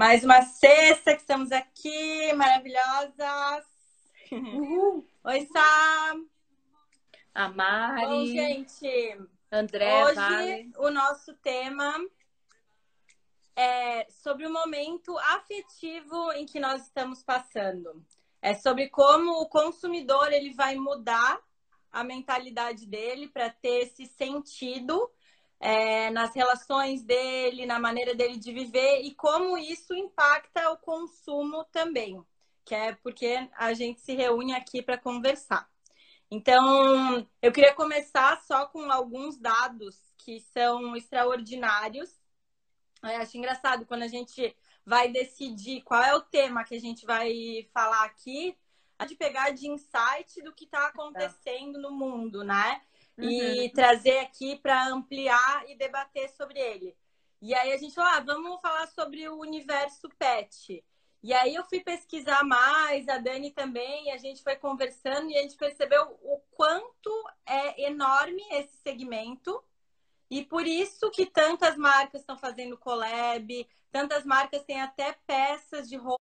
Mais uma sexta que estamos aqui, maravilhosas. Uhul. Oi, Sam. A Mari. Bom, gente. André, Hoje vale. o nosso tema é sobre o momento afetivo em que nós estamos passando. É sobre como o consumidor ele vai mudar a mentalidade dele para ter esse sentido é, nas relações dele, na maneira dele de viver e como isso impacta o consumo também, que é porque a gente se reúne aqui para conversar. Então, eu queria começar só com alguns dados que são extraordinários. Eu acho engraçado quando a gente vai decidir qual é o tema que a gente vai falar aqui, a gente pegar de insight do que está acontecendo no mundo, né? E uhum. trazer aqui para ampliar e debater sobre ele. E aí a gente falou, ah, vamos falar sobre o universo pet. E aí eu fui pesquisar mais, a Dani também, e a gente foi conversando e a gente percebeu o quanto é enorme esse segmento. E por isso que tantas marcas estão fazendo collab, tantas marcas têm até peças de roupa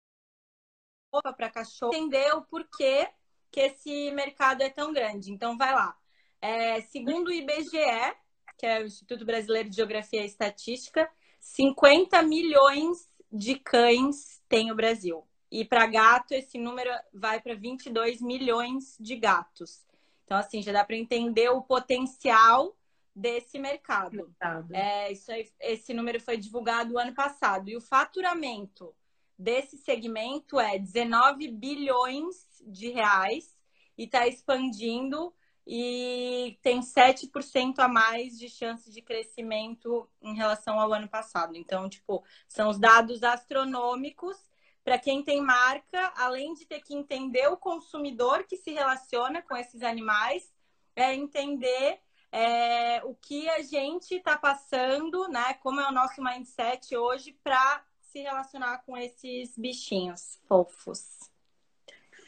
para cachorro. Entendeu por que que esse mercado é tão grande. Então vai lá. É, segundo o IBGE, que é o Instituto Brasileiro de Geografia e Estatística, 50 milhões de cães tem o Brasil. E para gato, esse número vai para 22 milhões de gatos. Então, assim, já dá para entender o potencial desse mercado. É, isso aí, esse número foi divulgado ano passado. E o faturamento desse segmento é 19 bilhões de reais e está expandindo e tem 7% a mais de chance de crescimento em relação ao ano passado. Então, tipo, são os dados astronômicos para quem tem marca, além de ter que entender o consumidor que se relaciona com esses animais, é entender é, o que a gente está passando, né? Como é o nosso mindset hoje para se relacionar com esses bichinhos fofos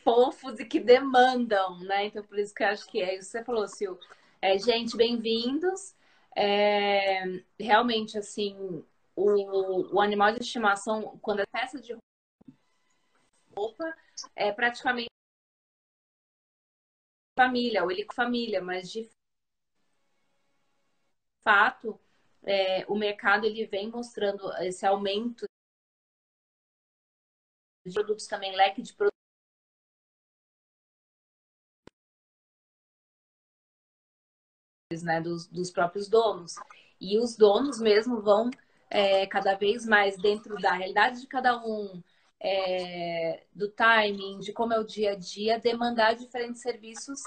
fofos e que demandam, né? Então, por isso que eu acho que é isso que você falou, Sil. É, gente, bem-vindos. É, realmente, assim, o, o animal de estimação, quando é peça de roupa, é praticamente família, ou ele com família, mas de fato, é, o mercado ele vem mostrando esse aumento de produtos também, leque de produtos né, dos, dos próprios donos. E os donos mesmo vão é, cada vez mais dentro da realidade de cada um, é, do timing, de como é o dia a dia, demandar diferentes serviços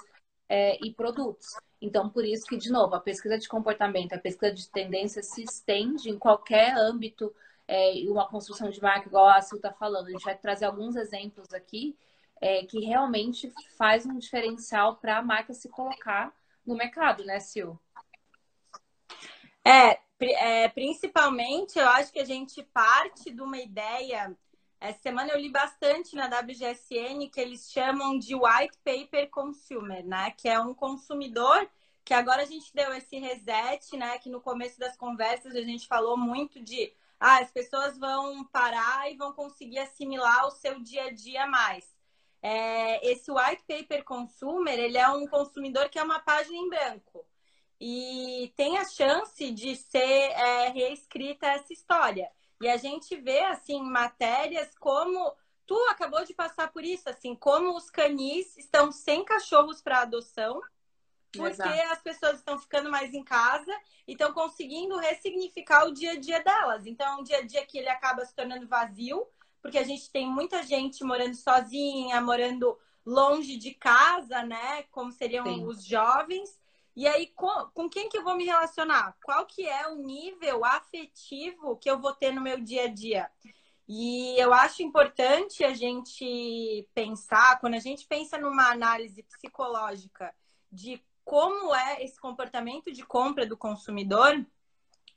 é, e produtos. Então, por isso que, de novo, a pesquisa de comportamento, a pesquisa de tendência se estende em qualquer âmbito é, e uma construção de marca, igual a Sil está falando. A gente vai trazer alguns exemplos aqui é, que realmente faz um diferencial para a marca se colocar no mercado, né, Sil? É, é, principalmente eu acho que a gente parte de uma ideia. Essa semana eu li bastante na WGSN que eles chamam de white paper consumer, né? Que é um consumidor que agora a gente deu esse reset, né? Que no começo das conversas a gente falou muito de ah, as pessoas vão parar e vão conseguir assimilar o seu dia a dia mais é, esse white paper consumer, ele é um consumidor que é uma página em branco. E tem a chance de ser é, reescrita essa história. E a gente vê, assim, matérias como... Tu acabou de passar por isso, assim, como os canis estão sem cachorros para adoção, porque Exato. as pessoas estão ficando mais em casa e estão conseguindo ressignificar o dia a dia delas. Então, é um dia a dia que ele acaba se tornando vazio, porque a gente tem muita gente morando sozinha, morando longe de casa, né? Como seriam Sim. os jovens. E aí, com, com quem que eu vou me relacionar? Qual que é o nível afetivo que eu vou ter no meu dia a dia? E eu acho importante a gente pensar, quando a gente pensa numa análise psicológica de como é esse comportamento de compra do consumidor,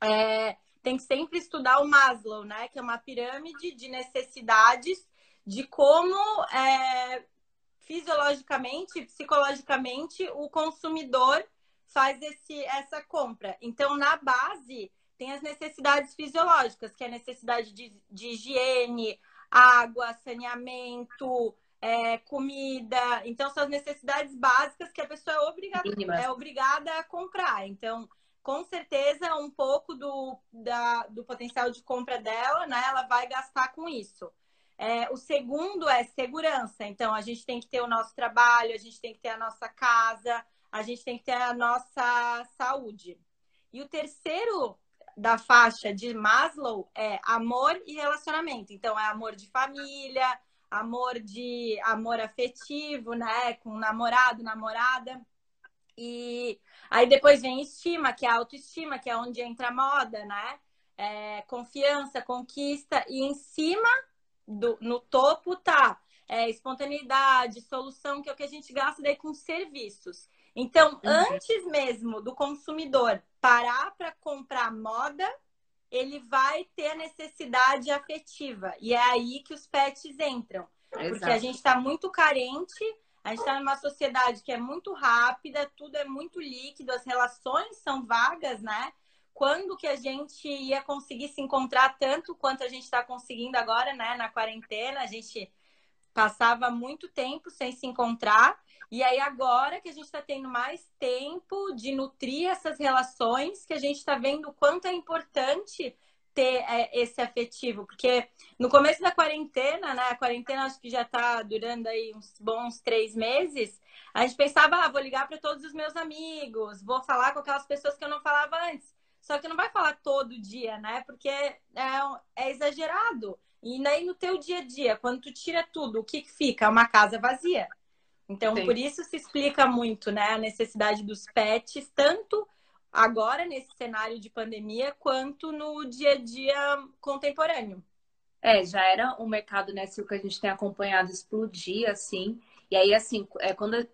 é, tem que sempre estudar o Maslow, né? Que é uma pirâmide de necessidades de como é, fisiologicamente, psicologicamente, o consumidor faz esse, essa compra. Então, na base, tem as necessidades fisiológicas, que é a necessidade de, de higiene, água, saneamento, é, comida. Então, são as necessidades básicas que a pessoa é obrigada, é obrigada a comprar. Então, com certeza, um pouco do, da, do potencial de compra dela, né? Ela vai gastar com isso. É, o segundo é segurança. Então, a gente tem que ter o nosso trabalho, a gente tem que ter a nossa casa, a gente tem que ter a nossa saúde. E o terceiro da faixa de Maslow é amor e relacionamento. Então, é amor de família, amor de amor afetivo, né? Com namorado, namorada. E aí depois vem estima, que é a autoestima, que é onde entra a moda, né? É, confiança, conquista, e em cima do, no topo tá é, espontaneidade, solução, que é o que a gente gasta daí com serviços. Então, uhum. antes mesmo do consumidor parar para comprar moda, ele vai ter a necessidade afetiva. E é aí que os pets entram. Exato. Porque a gente está muito carente, a gente está numa sociedade que é muito rápida, tudo é muito líquido, as relações são vagas, né? Quando que a gente ia conseguir se encontrar tanto quanto a gente está conseguindo agora, né? Na quarentena, a gente passava muito tempo sem se encontrar. E aí, agora que a gente está tendo mais tempo de nutrir essas relações, que a gente está vendo o quanto é importante ter é, esse afetivo. Porque no começo da quarentena, né? A quarentena acho que já está durando aí uns bons três meses. A gente pensava, ah, vou ligar para todos os meus amigos, vou falar com aquelas pessoas que eu não falava antes. Só que não vai falar todo dia, né? Porque é, é exagerado. E aí no teu dia a dia, quando tu tira tudo, o que, que fica? Uma casa vazia. Então, Sim. por isso se explica muito, né, a necessidade dos pets, tanto agora nesse cenário de pandemia, quanto no dia a dia contemporâneo. É, já era um mercado, né, Sil, que a gente tem acompanhado explodir, assim. E aí, assim, é, quando,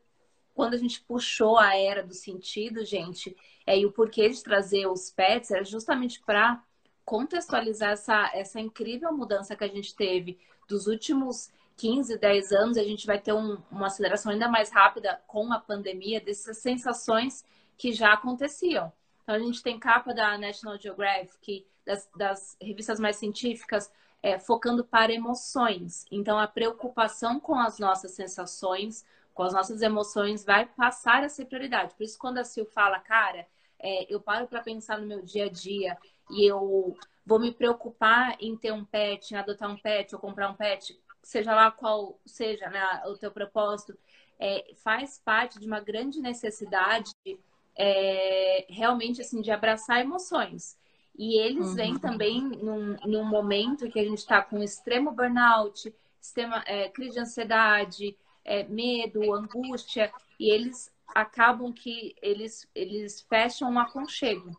quando a gente puxou a era do sentido, gente, é, e o porquê de trazer os pets era justamente para contextualizar essa, essa incrível mudança que a gente teve dos últimos 15, 10 anos, a gente vai ter um, uma aceleração ainda mais rápida com a pandemia dessas sensações que já aconteciam. Então, a gente tem capa da National Geographic, das, das revistas mais científicas, é, focando para emoções. Então, a preocupação com as nossas sensações, com as nossas emoções, vai passar a ser prioridade. Por isso, quando a Sil fala, cara, é, eu paro para pensar no meu dia a dia e eu vou me preocupar em ter um pet, em adotar um pet ou comprar um pet, seja lá qual seja né, o teu propósito, é, faz parte de uma grande necessidade é, realmente assim de abraçar emoções. E eles uhum. vêm também num, num, momento que a gente está com extremo burnout, extrema, é, crise de ansiedade, é, medo, angústia, e eles acabam que eles, eles fecham um aconchego.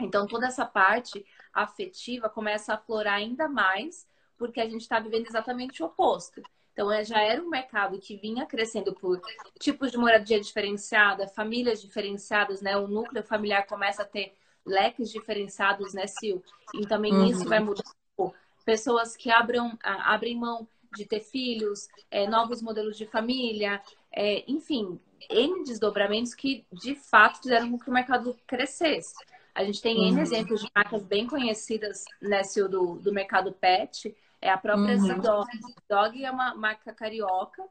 Então, toda essa parte afetiva começa a aflorar ainda mais porque a gente está vivendo exatamente o oposto. Então, é, já era um mercado que vinha crescendo por tipos de moradia diferenciada, famílias diferenciadas, né? O núcleo familiar começa a ter leques diferenciados, né, Sil? E também uhum. isso vai mudar. Pessoas que abram, abrem mão de ter filhos, é, novos modelos de família, é, enfim, N desdobramentos que de fato fizeram com que o mercado crescesse. A gente tem N uhum. exemplos de marcas bem conhecidas, né, Sil, do, do mercado pet, é a própria uhum. Z-Dog. Dog é uma marca carioca.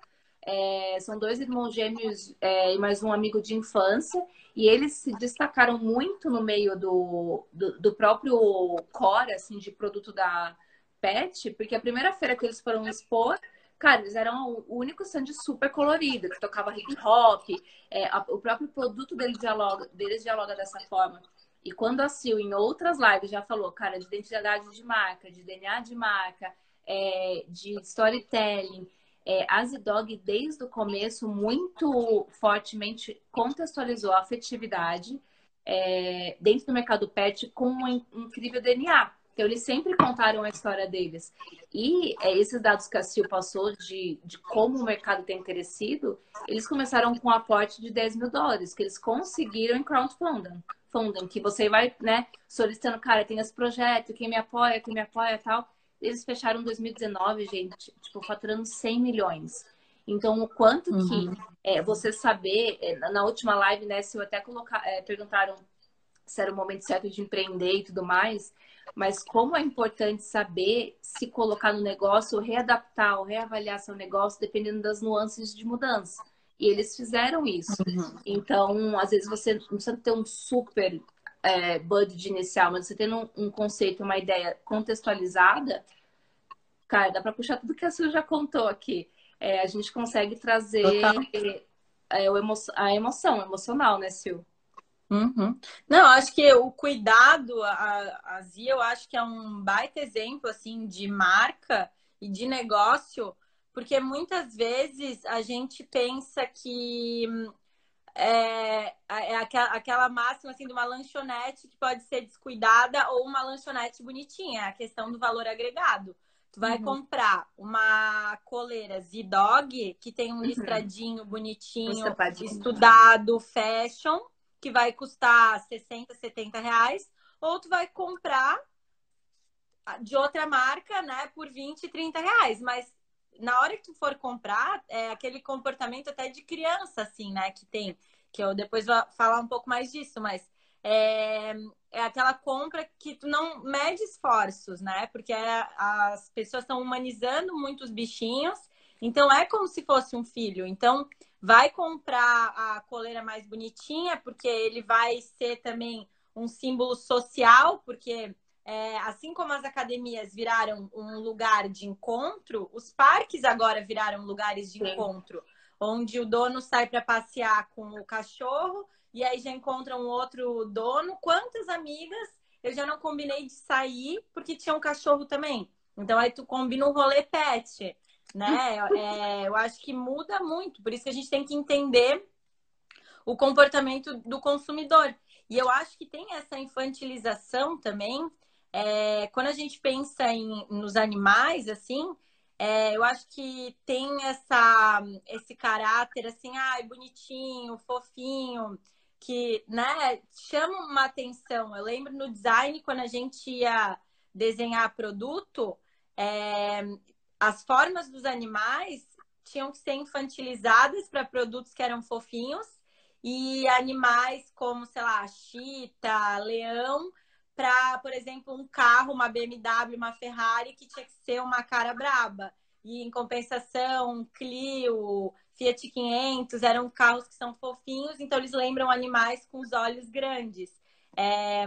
É, são dois irmãos gêmeos é, e mais um amigo de infância. E eles se destacaram muito no meio do, do, do, próprio core, assim, de produto da Pet, porque a primeira feira que eles foram expor, cara, eles eram o único stand super colorido, que tocava hip hop. É, o próprio produto deles dialoga, deles dialoga dessa forma. E quando a Sil, em outras lives, já falou, cara, de identidade de marca, de DNA de marca, é, de storytelling, é, a Zidog, desde o começo, muito fortemente contextualizou a afetividade é, dentro do mercado pet com um incrível DNA. Então, eles sempre contaram a história deles. E é, esses dados que a Sil passou de, de como o mercado tem crescido, eles começaram com um aporte de 10 mil dólares, que eles conseguiram em crowdfunding funding, que você vai, né, solicitando, cara, tem esse projeto, quem me apoia, quem me apoia e tal. Eles fecharam 2019, gente, tipo, faturando 100 milhões. Então, o quanto uhum. que é, você saber, é, na última live, né, se eu até colocar, é, perguntaram se era o momento certo de empreender e tudo mais, mas como é importante saber se colocar no negócio, readaptar ou reavaliar seu negócio dependendo das nuances de mudança. E eles fizeram isso. Uhum. Então, às vezes você não precisa ter um super é, budget inicial, mas você tendo um, um conceito, uma ideia contextualizada, cara, dá para puxar tudo que a Sil já contou aqui. É, a gente consegue trazer é, emo a emoção, emocional, né, Sil? Uhum. Não, acho que o cuidado, a, a Zia, eu acho que é um baita exemplo, assim, de marca e de negócio, porque muitas vezes a gente pensa que é, é aquela, máxima, assim, de uma lanchonete que pode ser descuidada ou uma lanchonete bonitinha, a questão do valor agregado. Tu vai uhum. comprar uma coleira Z-Dog, que tem um uhum. listradinho bonitinho, um estudado, fashion, que vai custar 60, 70 reais, ou tu vai comprar de outra marca, né, por 20, 30 reais. Mas na hora que tu for comprar, é aquele comportamento até de criança, assim, né, que tem, que eu depois vou falar um pouco mais disso, mas é, é aquela compra que tu não mede esforços, né, porque é, as pessoas estão humanizando muitos bichinhos, então é como se fosse um filho. Então, vai comprar a coleira mais bonitinha, porque ele vai ser também um símbolo social, porque é, assim como as academias viraram um lugar de encontro, os parques agora viraram lugares de Sim. encontro, onde o dono sai para passear com o cachorro e aí já encontra um outro dono. Quantas amigas eu já não combinei de sair porque tinha um cachorro também? Então aí tu combina um rolê pet né? É, eu acho que muda muito, por isso que a gente tem que entender o comportamento do consumidor. E eu acho que tem essa infantilização também. É, quando a gente pensa em, nos animais, assim, é, eu acho que tem essa, esse caráter assim, ai, bonitinho, fofinho, que né, chama uma atenção. Eu lembro no design, quando a gente ia desenhar produto, é, as formas dos animais tinham que ser infantilizadas para produtos que eram fofinhos e animais como, sei lá, chita, leão, para, por exemplo, um carro, uma BMW, uma Ferrari, que tinha que ser uma cara braba. E em compensação, Clio, Fiat 500 eram carros que são fofinhos, então eles lembram animais com os olhos grandes. É,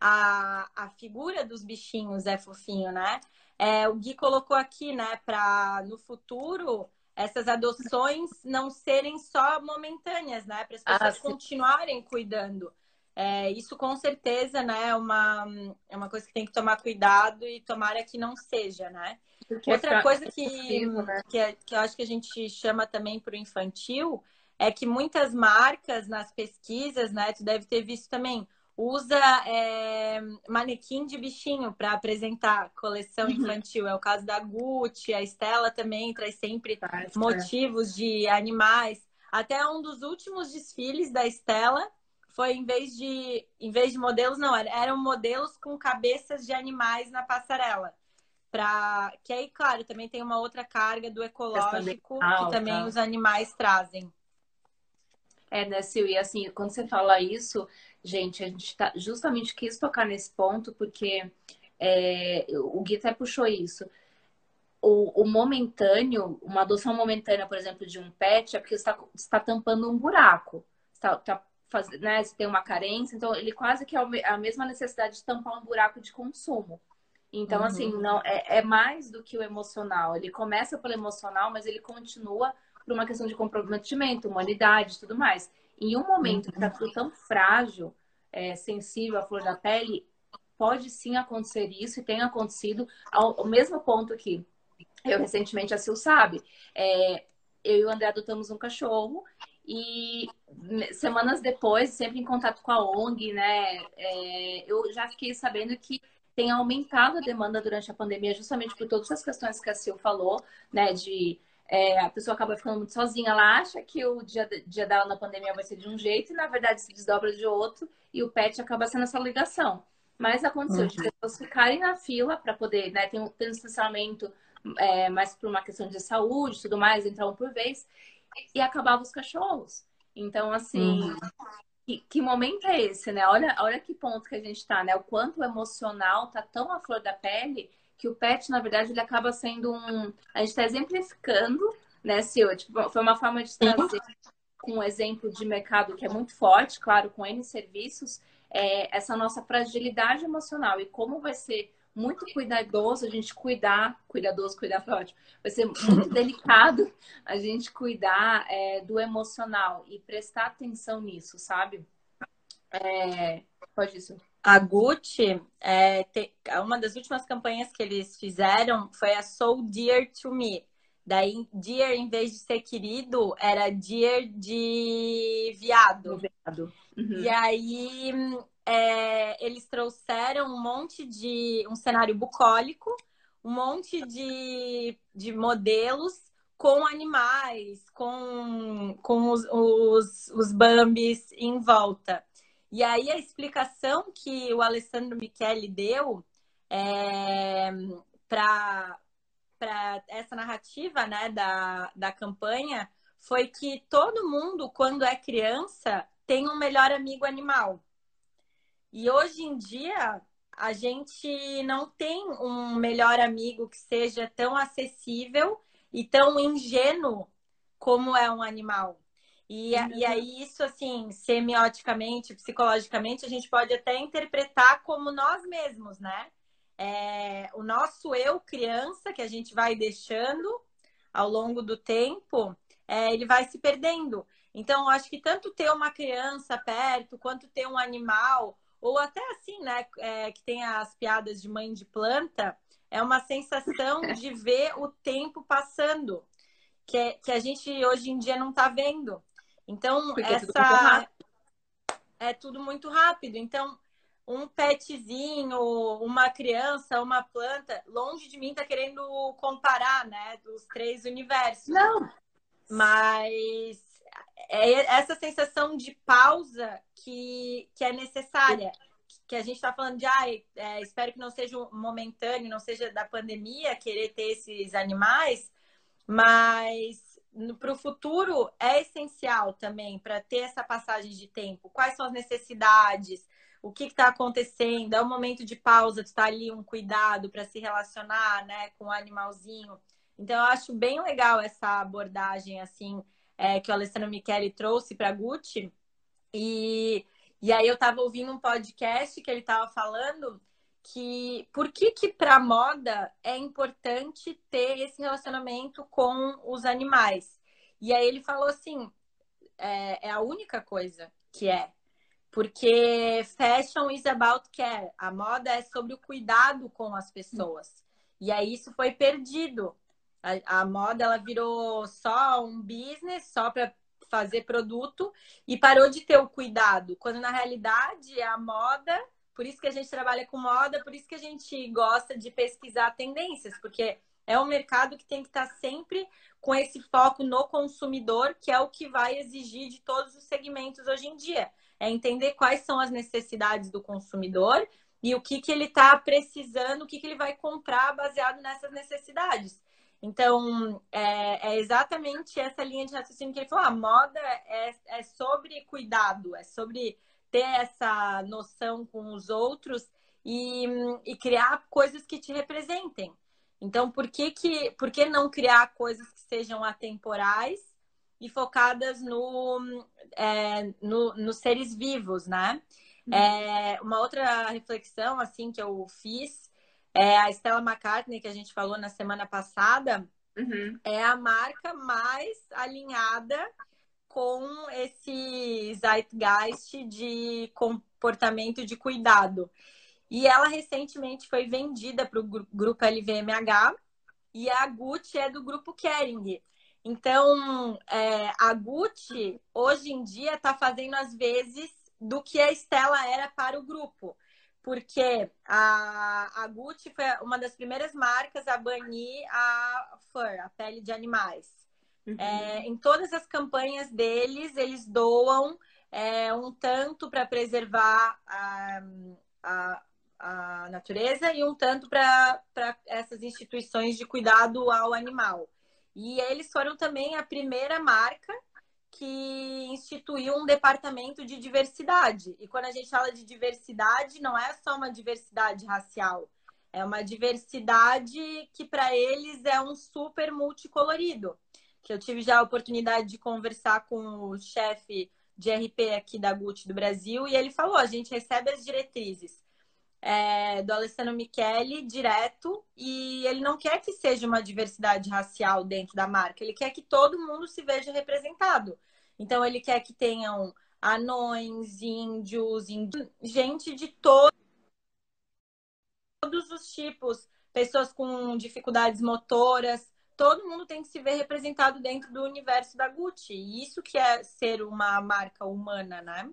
a, a figura dos bichinhos é fofinho, né? É, o Gui colocou aqui, né, para no futuro essas adoções não serem só momentâneas, né, para as ah, pessoas ah, continuarem cuidando. É, isso com certeza, né, é uma, é uma coisa que tem que tomar cuidado e tomara que não seja, né? Porque Outra é coisa que, né? que, é, que eu acho que a gente chama também para o infantil é que muitas marcas nas pesquisas, né, tu deve ter visto também, usa é, manequim de bichinho para apresentar coleção uhum. infantil. É o caso da Gucci, a Estela também traz sempre motivos de animais. Até um dos últimos desfiles da Estela foi em vez de em vez de modelos não eram modelos com cabeças de animais na passarela para que aí claro também tem uma outra carga do ecológico que também os animais trazem é né Sil e assim quando você fala isso Gente, a gente tá, justamente quis tocar nesse ponto porque é, o Gui até puxou isso. O, o, momentâneo, uma adoção momentânea, por exemplo, de um pet, é porque você está tá tampando um buraco. Está tá fazendo, né? Você tem uma carência, então ele quase que é a mesma necessidade de tampar um buraco de consumo. Então, uhum. assim, não é, é, mais do que o emocional. Ele começa pelo emocional, mas ele continua por uma questão de comprometimento, humanidade e tudo mais. Em um momento que está uhum. tudo tão frágil, é, sensível à flor da pele, pode sim acontecer isso e tem acontecido ao, ao mesmo ponto que eu recentemente, a Sil sabe, é, eu e o André adotamos um cachorro e semanas depois, sempre em contato com a ONG, né, é, eu já fiquei sabendo que tem aumentado a demanda durante a pandemia, justamente por todas as questões que a Sil falou, né, de é, a pessoa acaba ficando muito sozinha, ela acha que o dia, dia dela na pandemia vai ser de um jeito e na verdade se desdobra de outro e o pet acaba sendo essa ligação. Mas aconteceu uhum. de pessoas ficarem na fila para poder, né, ter um, ter um distanciamento é, mais por uma questão de saúde tudo mais, entrar um por vez, e acabava os cachorros. Então, assim, uhum. que, que, momento é esse, né? Olha, olha que ponto que a gente está, né? O quanto o emocional tá tão à flor da pele que o pet, na verdade, ele acaba sendo um. A gente está exemplificando, né, Sil? Tipo, foi uma forma de trazer com um exemplo de mercado que é muito forte, claro, com N serviços, é, essa nossa fragilidade emocional e como vai ser muito cuidadoso a gente cuidar, cuidadoso, cuidar foi ótimo, vai ser muito delicado a gente cuidar é, do emocional e prestar atenção nisso, sabe? É, pode isso. A Gucci, é, te, uma das últimas campanhas que eles fizeram foi a So Dear to Me. Daí, dear, em vez de ser querido, era dear de viado. viado. Uhum. E aí, é, eles trouxeram um monte de... Um cenário bucólico, um monte de, de modelos com animais, com, com os, os, os bambis em volta. E aí, a explicação que o Alessandro Michele deu é, para essa narrativa né, da, da campanha foi que todo mundo, quando é criança, tem um melhor amigo animal. E hoje em dia, a gente não tem um melhor amigo que seja tão acessível e tão ingênuo como é um animal. E, uhum. e aí, isso, assim, semioticamente, psicologicamente, a gente pode até interpretar como nós mesmos, né? é, o nosso eu criança, que a gente vai deixando ao longo do tempo, é, ele vai se perdendo. Então, acho que tanto ter uma criança perto, quanto ter um animal, ou até assim, né, é, que tem as piadas de mãe de planta, é uma sensação de ver o tempo passando, que, é, que a gente hoje em dia não está vendo. Então, Porque essa. É, é tudo muito rápido. Então, um petzinho, uma criança, uma planta, longe de mim tá querendo comparar, né, dos três universos. Não. Mas é essa sensação de pausa que, que é necessária. Que a gente está falando de, ah, é, espero que não seja momentâneo, não seja da pandemia, querer ter esses animais, mas para o futuro é essencial também para ter essa passagem de tempo. Quais são as necessidades? o que está acontecendo, é um momento de pausa, tu tá ali um cuidado para se relacionar, né, com o animalzinho. Então eu acho bem legal essa abordagem assim é, que o Alessandro Michele trouxe para Gucci. E, e aí eu estava ouvindo um podcast que ele estava falando que por que que para moda é importante ter esse relacionamento com os animais. E aí ele falou assim, é, é a única coisa que é porque fashion is about care. A moda é sobre o cuidado com as pessoas. E aí isso foi perdido. A, a moda ela virou só um business, só para fazer produto e parou de ter o cuidado. Quando na realidade a moda, por isso que a gente trabalha com moda, por isso que a gente gosta de pesquisar tendências, porque é um mercado que tem que estar sempre com esse foco no consumidor, que é o que vai exigir de todos os segmentos hoje em dia é entender quais são as necessidades do consumidor e o que, que ele está precisando, o que, que ele vai comprar baseado nessas necessidades. Então, é, é, exatamente essa linha de raciocínio que ele falou: a moda é, é sobre cuidado, é sobre ter essa noção com os outros e, e criar coisas que te representem. Então, por que, que, por que não criar coisas que sejam atemporais e focadas no, é, no, nos seres vivos, né? Uhum. É, uma outra reflexão, assim, que eu fiz, é a Stella McCartney, que a gente falou na semana passada, uhum. é a marca mais alinhada com esse zeitgeist de comportamento de cuidado. E ela recentemente foi vendida para o grupo LVMH e a Gucci é do grupo Kering. Então, é, a Gucci, hoje em dia, está fazendo as vezes do que a Estela era para o grupo. Porque a, a Gucci foi uma das primeiras marcas a banir a fur, a pele de animais. Uhum. É, em todas as campanhas deles, eles doam é, um tanto para preservar a, a, a natureza e um tanto para essas instituições de cuidado ao animal. E eles foram também a primeira marca que instituiu um departamento de diversidade. E quando a gente fala de diversidade, não é só uma diversidade racial, é uma diversidade que para eles é um super multicolorido. Que eu tive já a oportunidade de conversar com o chefe de RP aqui da Gucci do Brasil e ele falou: a gente recebe as diretrizes é, do Alessandro Michele direto e ele não quer que seja uma diversidade racial dentro da marca, ele quer que todo mundo se veja representado. Então ele quer que tenham anões, índios, índios gente de todo, todos os tipos, pessoas com dificuldades motoras, todo mundo tem que se ver representado dentro do universo da Gucci. E isso que é ser uma marca humana, né?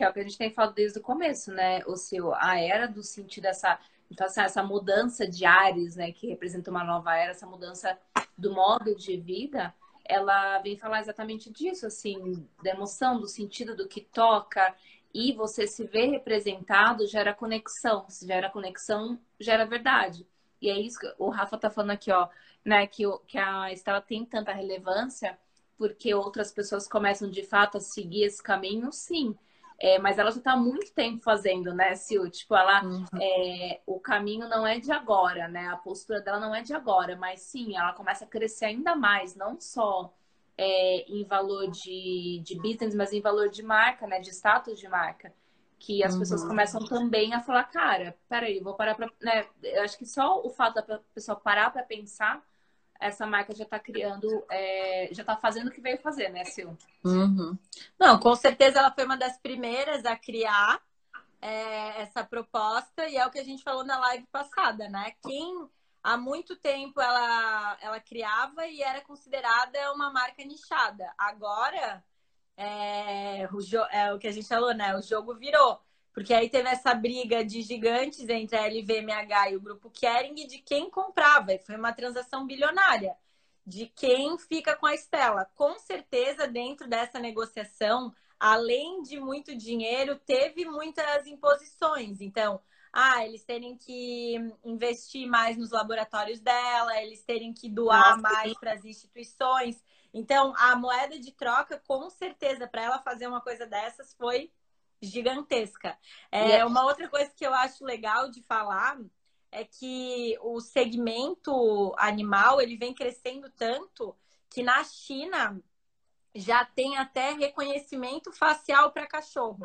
Que é o que a gente tem falado desde o começo, né? O seu, a era do sentido dessa então, essa mudança de ares, né, que representa uma nova era, essa mudança do modo de vida, ela vem falar exatamente disso, assim, da emoção, do sentido do que toca, e você se ver representado gera conexão, se gera conexão, gera verdade. E é isso que o Rafa tá falando aqui, ó, né, que, que a Estela tem tanta relevância porque outras pessoas começam de fato a seguir esse caminho, sim. É, mas ela já está há muito tempo fazendo, né, Sil? Tipo, ela, uhum. é, o caminho não é de agora, né? A postura dela não é de agora, mas sim, ela começa a crescer ainda mais, não só é, em valor de, de business, mas em valor de marca, né? De status de marca. Que as uhum. pessoas começam também a falar, cara, peraí, vou parar pra. Né? Eu acho que só o fato da pessoa parar para pensar essa marca já está criando, é, já está fazendo o que veio fazer, né, Sil? Uhum. Não, com certeza ela foi uma das primeiras a criar é, essa proposta e é o que a gente falou na live passada, né? Quem há muito tempo ela, ela criava e era considerada uma marca nichada. Agora é, o, é o que a gente falou, né? O jogo virou. Porque aí teve essa briga de gigantes entre a LVMH e o grupo Kering de quem comprava. E foi uma transação bilionária. De quem fica com a Estela. Com certeza, dentro dessa negociação, além de muito dinheiro, teve muitas imposições. Então, ah, eles terem que investir mais nos laboratórios dela, eles terem que doar Nossa, mais para as instituições. Então, a moeda de troca, com certeza, para ela fazer uma coisa dessas, foi gigantesca. É, é, uma outra coisa que eu acho legal de falar é que o segmento animal ele vem crescendo tanto que na China já tem até reconhecimento facial para cachorro.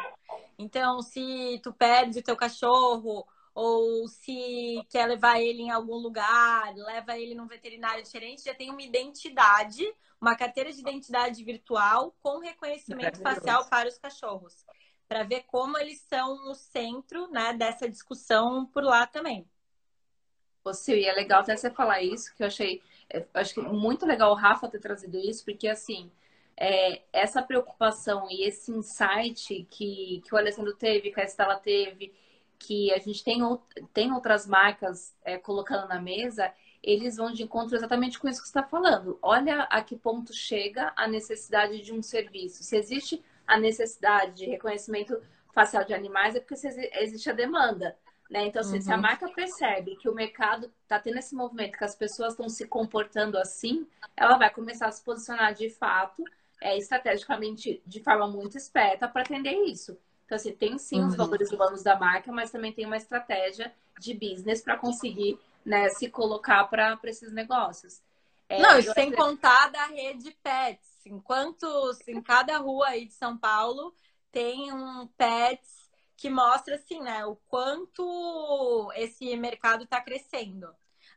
Então, se tu perde o teu cachorro ou se quer levar ele em algum lugar, leva ele num veterinário diferente, já tem uma identidade, uma carteira de identidade virtual com reconhecimento facial para os cachorros para ver como eles são o centro né, dessa discussão por lá também. Ô, é legal até você falar isso, que eu achei eu acho que muito legal o Rafa ter trazido isso, porque assim, é, essa preocupação e esse insight que, que o Alessandro teve, que a Estela teve, que a gente tem, tem outras marcas é, colocando na mesa, eles vão de encontro exatamente com isso que você está falando. Olha a que ponto chega a necessidade de um serviço. Se existe a necessidade de reconhecimento facial de animais é porque existe a demanda. Né? Então, assim, uhum. se a uhum. marca percebe que o mercado está tendo esse movimento, que as pessoas estão se comportando assim, ela vai começar a se posicionar de fato, é, estrategicamente, de forma muito esperta, para atender isso. Então, assim, tem sim uhum. os valores humanos da marca, mas também tem uma estratégia de business para conseguir né, se colocar para esses negócios. É, Não, sem contar da rede Pets Enquanto em cada rua aí de São Paulo tem um Pets que mostra assim, né, o quanto esse mercado está crescendo.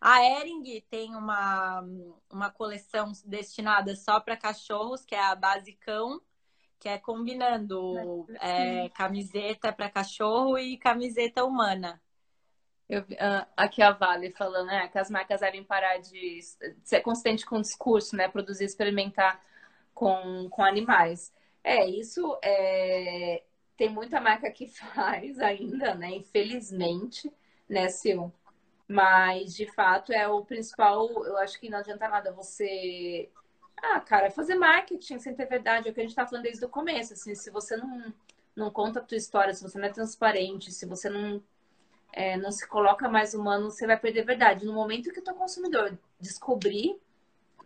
A Ering tem uma, uma coleção destinada só para cachorros, que é a Basicão, que é combinando é, camiseta para cachorro e camiseta humana. Eu, uh, aqui a Vale falando né, que as marcas devem parar de ser consistente com o discurso, né? Produzir, experimentar com, com animais. É, isso é... tem muita marca que faz ainda, né? Infelizmente, né, Sil? Mas, de fato, é o principal. Eu acho que não adianta nada você. Ah, cara, fazer marketing sem ter verdade. É o que a gente tá falando desde o começo. Assim, se você não, não conta a tua história, se você não é transparente, se você não, é, não se coloca mais humano, você vai perder verdade. No momento que o teu consumidor descobrir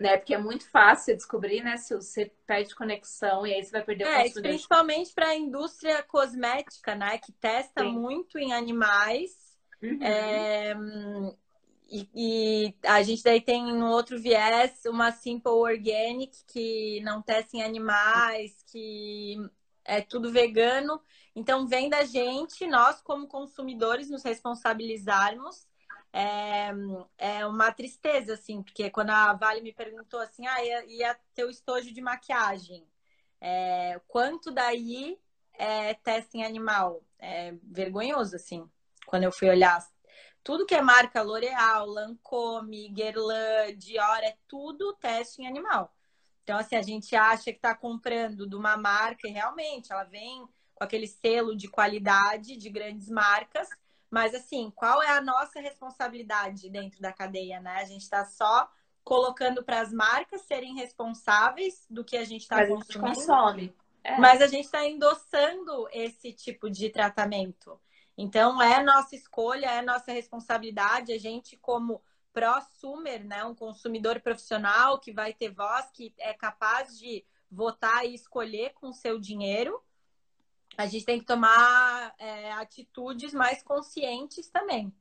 né? Porque é muito fácil descobrir, né? Se você perde conexão e aí você vai perder o é, consumidor. Principalmente para a indústria cosmética, né? Que testa Sim. muito em animais. Uhum. É, e, e, a gente daí tem no outro viés uma Simple Organic que não testa em animais, que é tudo vegano. Então vem da gente, nós como consumidores, nos responsabilizarmos é, é uma tristeza, assim, porque quando a Vale me perguntou assim, ah, ia, ia ter o estojo de maquiagem, é, quanto daí é teste em animal? É vergonhoso, assim, quando eu fui olhar. Tudo que é marca L'Oreal, Lancôme, Guerlain, Dior, é tudo teste em animal. Então, assim, a gente acha que está comprando de uma marca e realmente ela vem com aquele selo de qualidade de grandes marcas, mas, assim, qual é a nossa responsabilidade dentro da cadeia, né? A gente está só colocando para as marcas serem responsáveis do que a gente está consumindo. A gente consome. É. Mas a gente está endossando esse tipo de tratamento. Então, é nossa escolha, é nossa responsabilidade. A gente, como prosumer, né, um consumidor profissional que vai ter voz, que é capaz de votar e escolher com o seu dinheiro, a gente tem que tomar é, atitudes mais conscientes também.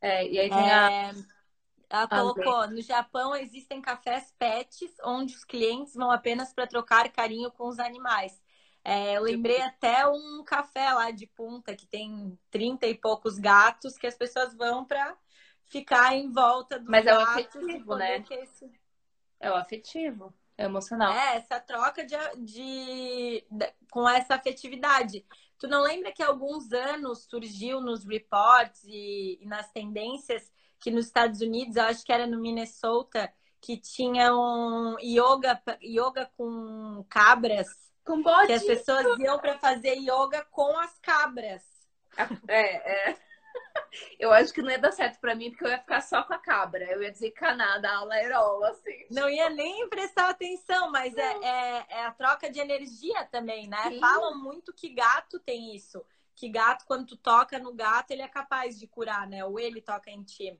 É, e aí tem é, a... Ela colocou, no Japão existem cafés pets, onde os clientes vão apenas para trocar carinho com os animais. É, eu lembrei até um café lá de punta, que tem trinta e poucos gatos, que as pessoas vão para ficar em volta dos Mas gatos. Mas é o afetivo, né? É o afetivo. É emocional. É, essa troca de, de, de, com essa afetividade. Tu não lembra que há alguns anos surgiu nos reports e, e, nas tendências que nos Estados Unidos, eu acho que era no Minnesota, que tinha um yoga, yoga com cabras. Com bode. Que as pessoas iam para fazer yoga com as cabras. É, é. Eu acho que não ia dar certo pra mim, porque eu ia ficar só com a cabra. Eu ia desencanar da aula aerola, assim. Não ia nem prestar atenção, mas é, é, é, a troca de energia também, né? Sim. Falam muito que gato tem isso. Que gato, quando tu toca no gato, ele é capaz de curar, né? Ou ele toca em ti.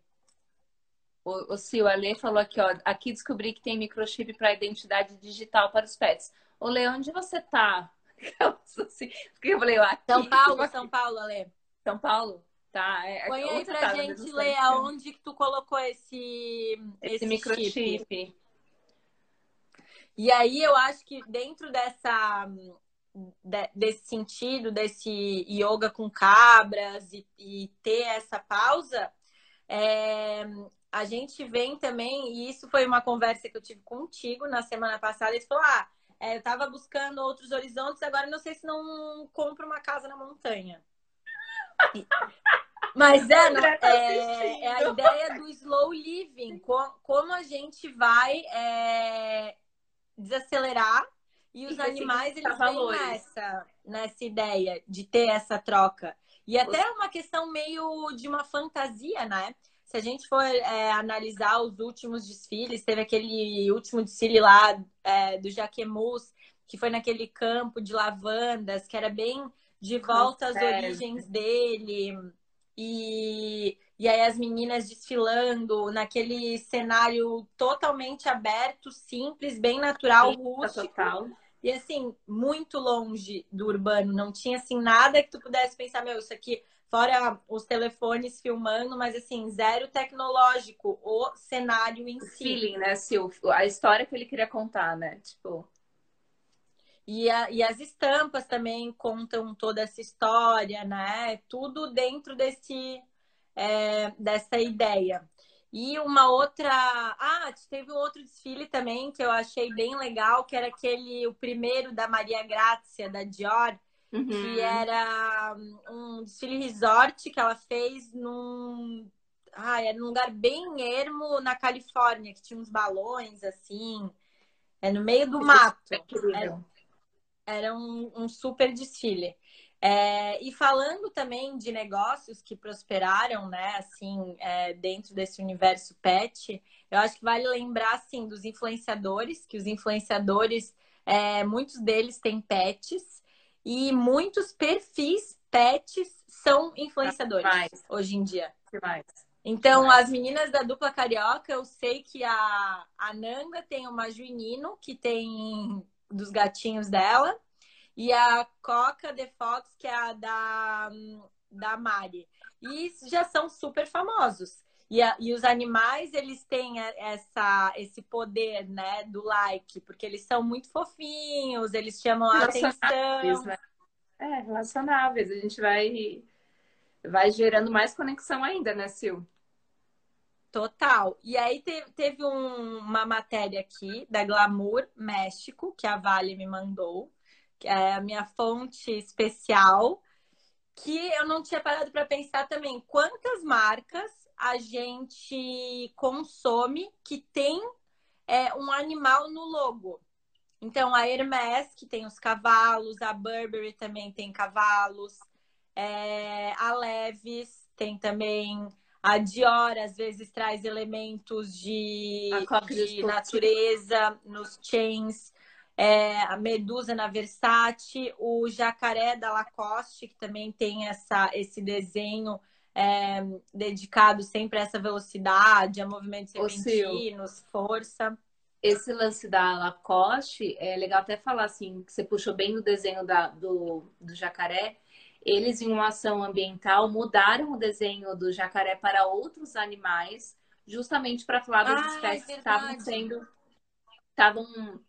O, o Sil, a Lê falou aqui, ó. Aqui descobri que tem microchip para identidade digital para os pets. Ô, Lê, onde você tá? Assim, porque eu falei, aqui. São Paulo, São Paulo, Lê. São Paulo? Tá, é, Põe aí pra tá, gente ler aonde que tu colocou esse, esse, esse microchip. E aí eu acho que dentro dessa desse sentido, desse yoga com cabras e, e ter essa pausa, é, a gente vem também, e isso foi uma conversa que eu tive contigo na semana passada, e falou, ah, é, eu estava buscando outros horizontes, agora não sei se não compro uma casa na montanha. Mas é, não, tá é, é, a ideia do slow living, como a gente vai é, desacelerar e os animais eles vêm nessa, nessa ideia de ter essa troca. E até é uma questão meio de uma fantasia, né? Se a gente for é, analisar os últimos desfiles, teve aquele último desfile lá é, do Jaquemus, que foi naquele campo de lavandas, que era bem de volta às origens dele. E, e aí as meninas desfilando naquele cenário totalmente aberto, simples, bem natural, Sim, rústico. Total. E assim, muito longe do urbano. Não tinha assim nada que tu pudesse pensar, meu, isso aqui, fora os telefones filmando, mas assim, zero tecnológico, o cenário em si. Feeling, né, Sil? A história que ele queria contar, né? Tipo. E, a, e as estampas também contam toda essa história, né? Tudo dentro desse, é, dessa ideia. E uma outra. Ah, teve um outro desfile também que eu achei bem legal, que era aquele, o primeiro da Maria Grácia, da Dior, uhum. que era um desfile resort que ela fez num. Ah, era num lugar bem ermo na Califórnia, que tinha uns balões assim. É no meio do mato. É, era um, um super desfile. É, e falando também de negócios que prosperaram, né, assim, é, dentro desse universo pet, eu acho que vale lembrar, assim, dos influenciadores, que os influenciadores, é, muitos deles têm pets, e muitos perfis pets são influenciadores Demais. hoje em dia. Demais. Então, as meninas da dupla carioca, eu sei que a, a Nanda tem uma Juinino, que tem dos gatinhos dela, e a Coca The Fox, que é a da, da Mari. E já são super famosos. E, a, e os animais, eles têm essa, esse poder, né, do like, porque eles são muito fofinhos, eles chamam a atenção. Né? É, relacionáveis. A gente vai, vai gerando mais conexão ainda, né, Sil? Total. E aí teve, teve um, uma matéria aqui da Glamour México, que a Vale me mandou, que é a minha fonte especial, que eu não tinha parado para pensar também quantas marcas a gente consome que tem é, um animal no logo. Então, a Hermès, que tem os cavalos, a Burberry também tem cavalos, é, a Levis tem também, a Dior às vezes traz elementos de, de natureza nos chains, é, a Medusa na Versace, o jacaré da Lacoste, que também tem essa, esse desenho é, dedicado sempre a essa velocidade, a movimentos repentinos, força. Esse lance da Lacoste, é legal até falar assim, que você puxou bem no desenho da, do, do jacaré. Eles, em uma ação ambiental, mudaram o desenho do jacaré para outros animais, justamente para falar das ah, espécies é que estavam sendo. Estavam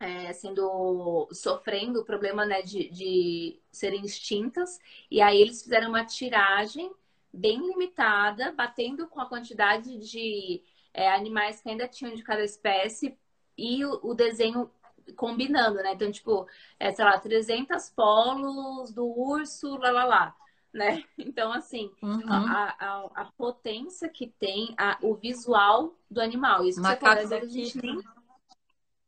é, sendo sofrendo o problema né, de, de serem extintas. E aí eles fizeram uma tiragem bem limitada, batendo com a quantidade de é, animais que ainda tinham de cada espécie e o, o desenho combinando, né? Então, tipo, é, sei lá, 300 polos do urso, lá, lá, lá. Né? Então, assim, uhum. a, a, a, potência que tem a, o visual do animal. Isso macaco você fala, da Kipling.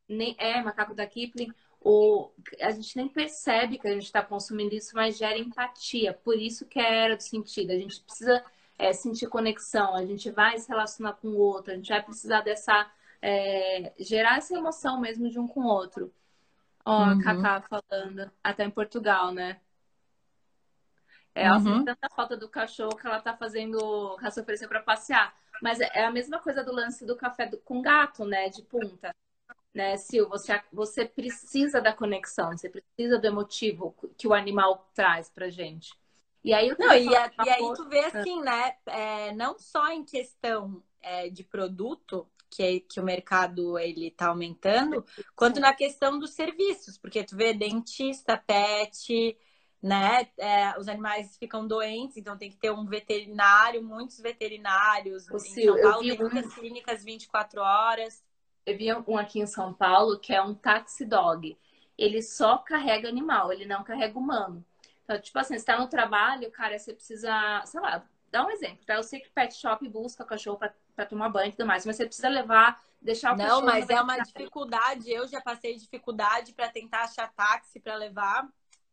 Nem, é, macaco da Kipling o, a gente nem percebe que a gente está consumindo isso, mas gera empatia. Por isso que é era do sentido. A gente precisa é, sentir conexão, a gente vai se relacionar com o outro, a gente vai precisar dessa. É, gerar essa emoção mesmo de um com o outro. Ó, uhum. a Cacá falando, até em Portugal, né? É, ela uhum. tanta falta do cachorro que ela tá fazendo, que ela se ofereceu para passear. Mas é a mesma coisa do lance do café do, com gato, né? De punta né, Sil? Você, você precisa da conexão, você precisa do emotivo que o animal traz pra gente. E aí, não, e, a, e aí tu vê assim, né? É, não só em questão é, de produto, que, é, que o mercado ele tá aumentando, quanto na questão dos serviços, porque tu vê dentista, pet, né? É, os animais ficam doentes, então tem que ter um veterinário, muitos veterinários. O em São Paulo tem muitas clínicas 24 horas eu vi um aqui em São Paulo que é um taxi dog. Ele só carrega animal, ele não carrega humano. Então, tipo assim, você tá no trabalho, cara, você precisa, sei lá, dá um exemplo, tá? Eu sei que pet shop busca cachorro para tomar banho e tudo mais, mas você precisa levar, deixar o. Não, mas é uma dificuldade. Eu já passei dificuldade para tentar achar táxi para levar.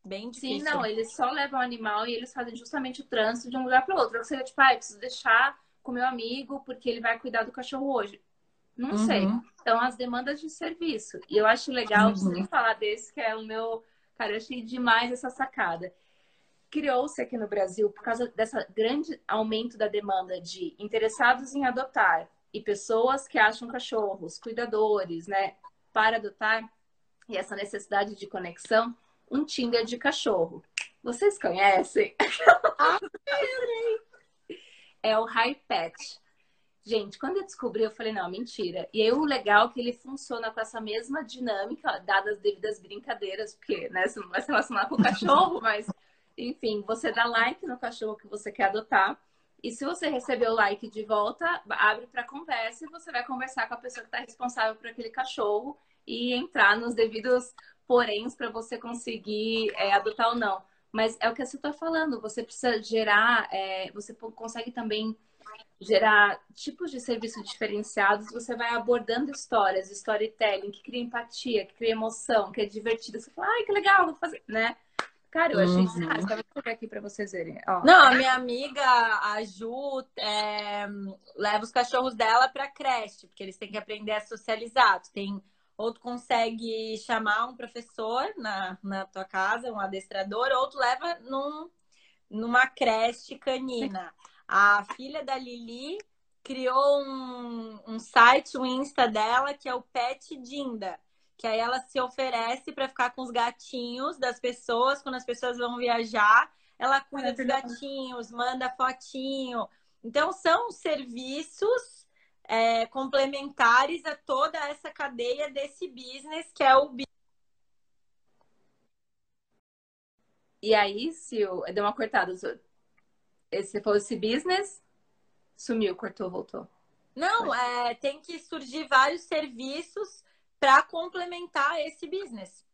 Bem difícil. Sim, não, eles só levam o animal e eles fazem justamente o trânsito de um lugar para outro. Você, tipo, ah, eu preciso deixar com meu amigo porque ele vai cuidar do cachorro hoje. Não uhum. sei. Então, as demandas de serviço. E eu acho legal uhum. você falar desse, que é o meu. Cara, eu achei demais essa sacada. Criou-se aqui no Brasil, por causa dessa grande aumento da demanda de interessados em adotar e pessoas que acham cachorros, cuidadores, né, para adotar, e essa necessidade de conexão, um Tinder de cachorro. Vocês conhecem? Ah, é o High Pet. Gente, quando eu descobri, eu falei, não, mentira. E aí o legal é que ele funciona com essa mesma dinâmica, dadas as devidas brincadeiras, porque né, você não vai se relacionar com o cachorro, mas enfim, você dá like no cachorro que você quer adotar. E se você receber o like de volta, abre para conversa e você vai conversar com a pessoa que está responsável por aquele cachorro e entrar nos devidos poréns para você conseguir é, adotar ou não. Mas é o que você está falando, você precisa gerar, é, você consegue também gerar tipos de serviços diferenciados, você vai abordando histórias, storytelling, que cria empatia, que cria emoção, que é divertido. Você fala, ai, que legal, vou fazer, né? Cara, eu achei uhum. demais. Vou pegar aqui para vocês verem. Ó. Não, a minha amiga, a Ju, é, leva os cachorros dela para creche, porque eles têm que aprender a socializar. Tu tem, ou tu consegue chamar um professor na, na tua casa, um adestrador, ou tu leva num, numa creche canina. A filha da Lili criou um, um site, um Insta dela, que é o Pet Dinda. Que aí ela se oferece para ficar com os gatinhos das pessoas, quando as pessoas vão viajar. Ela cuida é dos gatinhos, manda fotinho. Então, são serviços é, complementares a toda essa cadeia desse business, que é o E aí, se eu deu uma cortada, se fosse business, sumiu, cortou, voltou. Não, é, tem que surgir vários serviços para complementar esse business.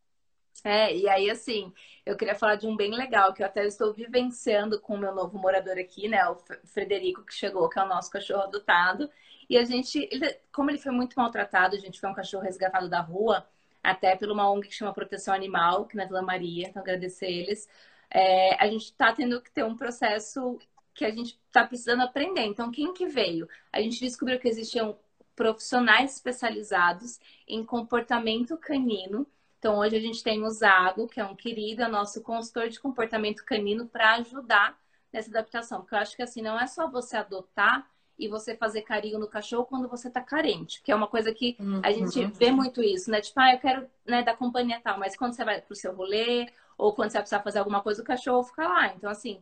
É, e aí assim, eu queria falar de um bem legal que eu até estou vivenciando com o meu novo morador aqui, né, o Frederico que chegou, que é o nosso cachorro adotado. E a gente, ele, como ele foi muito maltratado, a gente foi um cachorro resgatado da rua, até por uma ONG que chama Proteção Animal, que na Vila Maria, então agradecer eles. É, a gente está tendo que ter um processo que a gente está precisando aprender. Então, quem que veio? A gente descobriu que existiam profissionais especializados em comportamento canino. Então, hoje a gente tem o Zago, que é um querido, é nosso consultor de comportamento canino, para ajudar nessa adaptação. Porque eu acho que assim, não é só você adotar e você fazer carinho no cachorro quando você tá carente, que é uma coisa que uhum. a gente vê muito isso, né? Tipo, ah, eu quero né, dar companhia tal, mas quando você vai pro seu rolê ou quando você vai precisar fazer alguma coisa, o cachorro fica lá. Então, assim,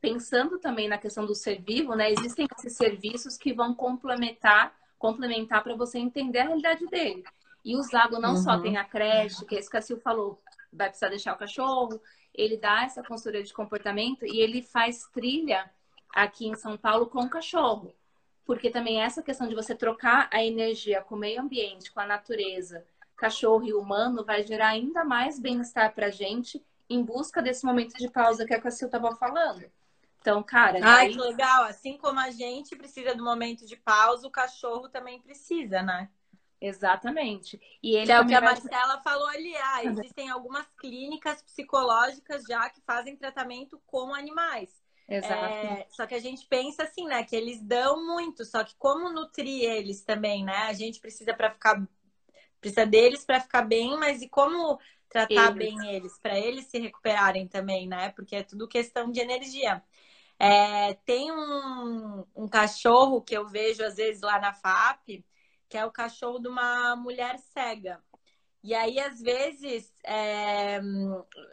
pensando também na questão do ser vivo, né? Existem esses serviços que vão complementar, complementar para você entender a realidade dele. E o Zago não uhum. só tem a creche, que é isso que a Sil falou, vai precisar deixar o cachorro, ele dá essa consultoria de comportamento e ele faz trilha aqui em São Paulo com o cachorro. Porque também essa questão de você trocar a energia com o meio ambiente, com a natureza, cachorro e humano, vai gerar ainda mais bem-estar para a gente em busca desse momento de pausa que a Cassil estava falando. Então, cara. Ai, que legal. Assim como a gente precisa do momento de pausa, o cachorro também precisa, né? Exatamente. E ele que é o que a Marcela falou ali. Ah, existem algumas clínicas psicológicas já que fazem tratamento com animais. Exato. É, só que a gente pensa assim, né? Que eles dão muito, só que como nutrir eles também, né? A gente precisa para ficar precisa deles para ficar bem, mas e como tratar eles. bem eles, para eles se recuperarem também, né? Porque é tudo questão de energia. É, tem um, um cachorro que eu vejo às vezes lá na FAP, que é o cachorro de uma mulher cega. E aí, às vezes, é...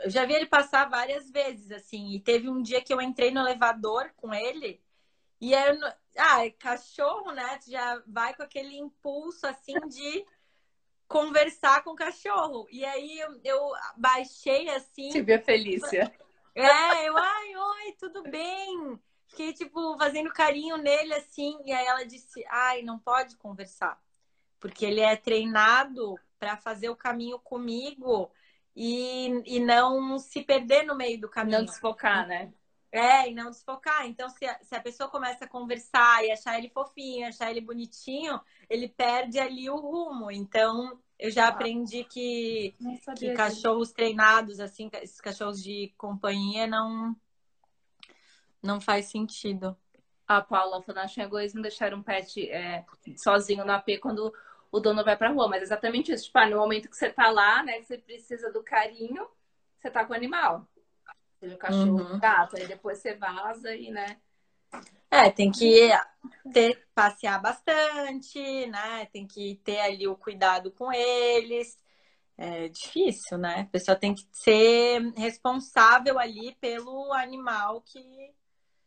eu já vi ele passar várias vezes, assim. E teve um dia que eu entrei no elevador com ele. E aí, ah, cachorro, né? Tu já vai com aquele impulso, assim, de conversar com o cachorro. E aí eu, eu baixei assim. Te vê Felícia. É, eu, ai, oi, tudo bem? Fiquei, tipo, fazendo carinho nele assim. E aí ela disse: ai, não pode conversar. Porque ele é treinado para fazer o caminho comigo e, e não se perder no meio do caminho. Não desfocar, né? É, e não desfocar. Então, se a, se a pessoa começa a conversar e achar ele fofinho, achar ele bonitinho, ele perde ali o rumo. Então, eu já aprendi que, que cachorros treinados, assim, esses cachorros de companhia, não, não faz sentido. A Paula falando, acho egoísmo deixar um pet é, sozinho no AP quando o dono vai pra rua. Mas é exatamente isso. Tipo, ah, no momento que você tá lá, né, que você precisa do carinho, você tá com o animal seja o cachorro, uhum. o gato, aí depois você vaza e, né? É, tem que ter, passear bastante, né? Tem que ter ali o cuidado com eles. É difícil, né? A pessoa tem que ser responsável ali pelo animal que.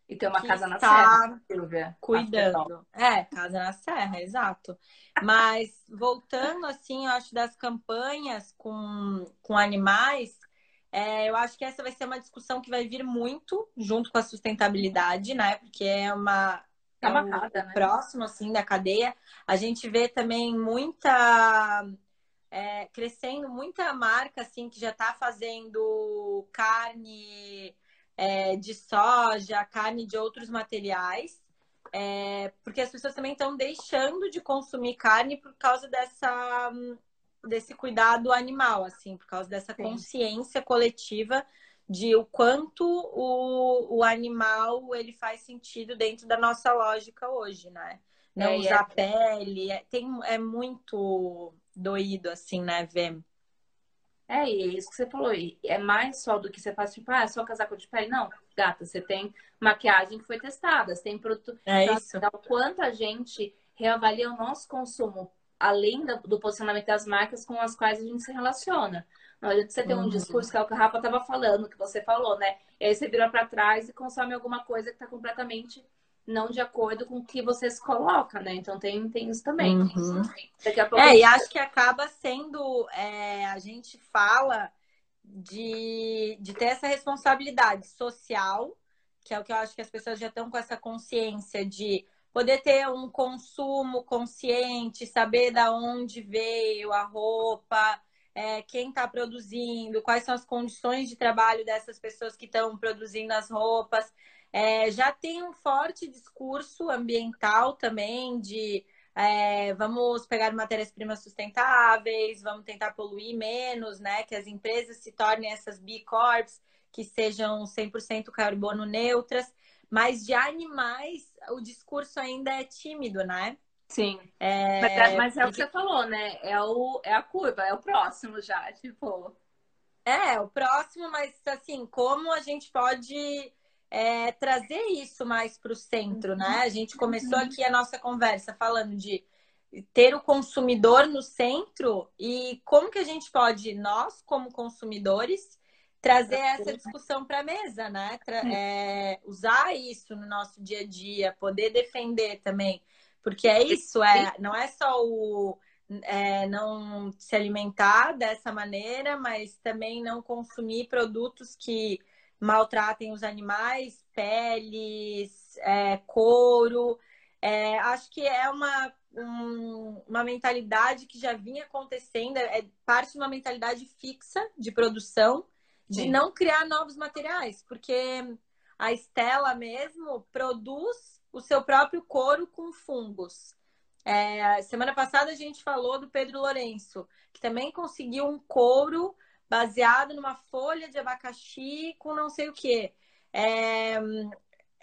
E ter uma casa na serra, Silvia. Cuidando. É, casa na serra, exato. Mas voltando assim, eu acho das campanhas com, com animais, é, eu acho que essa vai ser uma discussão que vai vir muito junto com a sustentabilidade, né? Porque é uma é uma casa, né? próximo assim da cadeia. A gente vê também muita é, crescendo muita marca assim que já está fazendo carne é, de soja, carne de outros materiais. É, porque as pessoas também estão deixando de consumir carne por causa dessa desse cuidado animal, assim, por causa dessa Sim. consciência coletiva de o quanto o, o animal ele faz sentido dentro da nossa lógica hoje, né? Não é, usar é... pele, é, tem, é muito doído, assim, né, ver. É, é isso que você falou. É mais só do que você faz, tipo, ah, é só casaco de pele. Não, gata, você tem maquiagem que foi testada, você tem produto. É isso. Então, quanta gente reavalia o nosso consumo, além do posicionamento das marcas com as quais a gente se relaciona. Não adianta você ter um uhum. discurso que é o que a Rafa estava falando, que você falou, né? E aí você vira para trás e consome alguma coisa que está completamente não de acordo com o que você se coloca, né? Então tem, tem isso também. Uhum. Pouco... É, e acho que acaba sendo. É, a gente fala de, de ter essa responsabilidade social, que é o que eu acho que as pessoas já estão com essa consciência de poder ter um consumo consciente, saber da onde veio a roupa, é, quem está produzindo, quais são as condições de trabalho dessas pessoas que estão produzindo as roupas. É, já tem um forte discurso ambiental também de é, vamos pegar matérias-primas sustentáveis, vamos tentar poluir menos, né? Que as empresas se tornem essas B Corps, que sejam 100% carbono neutras. Mas de animais, o discurso ainda é tímido, né? Sim. É... Mas, é, mas é o que você falou, né? É, o, é a curva, é o próximo já, tipo. É, o próximo, mas assim, como a gente pode é, trazer isso mais para o centro, né? A gente começou aqui a nossa conversa falando de ter o consumidor no centro e como que a gente pode, nós, como consumidores, trazer essa discussão para a mesa, né? É, usar isso no nosso dia a dia, poder defender também. Porque é isso, é, não é só o é, não se alimentar dessa maneira, mas também não consumir produtos que maltratem os animais, peles, é, couro. É, acho que é uma, um, uma mentalidade que já vinha acontecendo, é parte de uma mentalidade fixa de produção, de Sim. não criar novos materiais, porque a Estela mesmo produz o seu próprio couro com fungos. É, semana passada a gente falou do Pedro Lourenço, que também conseguiu um couro baseado numa folha de abacaxi com não sei o que. É,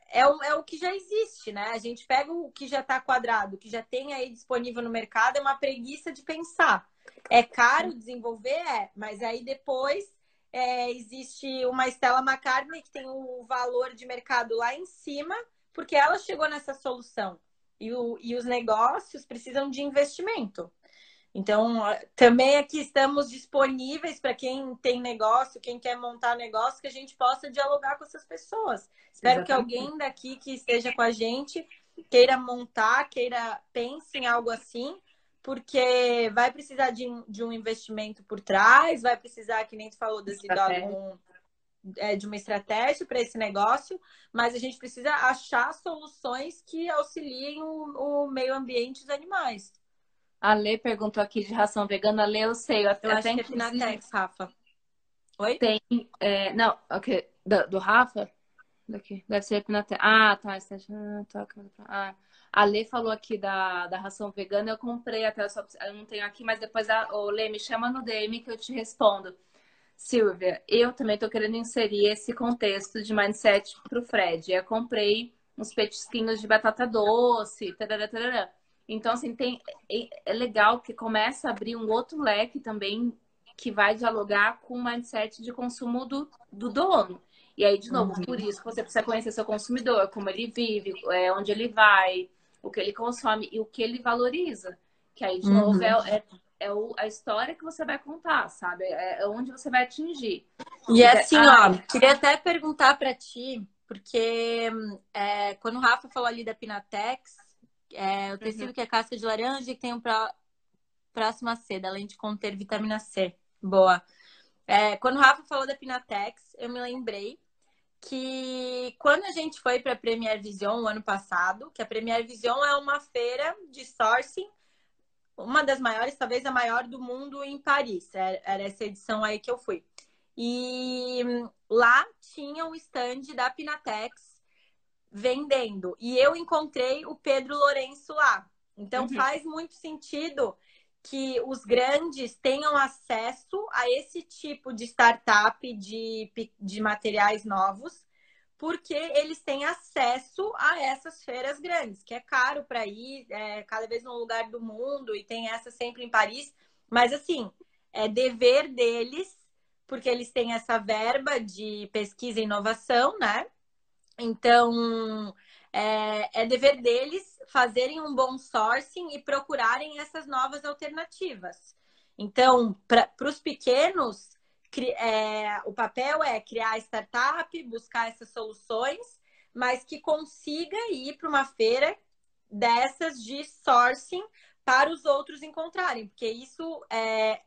é, o, é o que já existe, né? A gente pega o que já está quadrado, o que já tem aí disponível no mercado, é uma preguiça de pensar. É caro desenvolver? É, mas aí depois é, existe uma Stella McCartney que tem o valor de mercado lá em cima porque ela chegou nessa solução. E, o, e os negócios precisam de investimento. Então, também aqui estamos disponíveis para quem tem negócio, quem quer montar negócio, que a gente possa dialogar com essas pessoas. Espero Exatamente. que alguém daqui que esteja com a gente queira montar, queira pense em algo assim, porque vai precisar de, de um investimento por trás, vai precisar, que nem tu falou, desse um, é, de uma estratégia para esse negócio, mas a gente precisa achar soluções que auxiliem o, o meio ambiente e os animais. A Lê perguntou aqui de ração vegana. A Lê, eu sei. Eu, eu acho que é Finatex, Rafa. Oi? Tem. É, não, ok. Do, do Rafa? Daqui. Deve ser Finatex. Ah, tá. Ah, tá. Ah. A Lê falou aqui da, da ração vegana. Eu comprei até. Eu, só, eu não tenho aqui, mas depois a, o Lê me chama no DM que eu te respondo. Silvia, eu também estou querendo inserir esse contexto de mindset para o Fred. Eu comprei uns petisquinhos de batata doce, tarará, tarará. Então, assim, tem, é, é legal que começa a abrir um outro leque também que vai dialogar com o mindset de consumo do, do dono. E aí, de novo, uhum. por isso você precisa conhecer seu consumidor, como ele vive, é, onde ele vai, o que ele consome e o que ele valoriza. Que aí, de uhum. novo, é, é é o, a história que você vai contar, sabe? É, é onde você vai atingir. E é assim, ah, ó, queria até perguntar para ti, porque é, quando o Rafa falou ali da Pinatex, é, o tecido uhum. que é casca de laranja e que tem um pra, próxima seda, além de conter vitamina C. Boa. É, quando o Rafa falou da Pinatex, eu me lembrei que quando a gente foi para a Premier Vision o ano passado, que a Premier Vision é uma feira de sourcing uma das maiores, talvez a maior do mundo em Paris. Era, era essa edição aí que eu fui. E lá tinha o stand da Pinatex vendendo. E eu encontrei o Pedro Lourenço lá. Então uhum. faz muito sentido que os grandes tenham acesso a esse tipo de startup de, de materiais novos porque eles têm acesso a essas feiras grandes, que é caro para ir, é, cada vez num lugar do mundo, e tem essa sempre em Paris. Mas, assim, é dever deles, porque eles têm essa verba de pesquisa e inovação, né? Então, é, é dever deles fazerem um bom sourcing e procurarem essas novas alternativas. Então, para os pequenos, é, o papel é criar startup, buscar essas soluções, mas que consiga ir para uma feira dessas de sourcing para os outros encontrarem, porque isso é,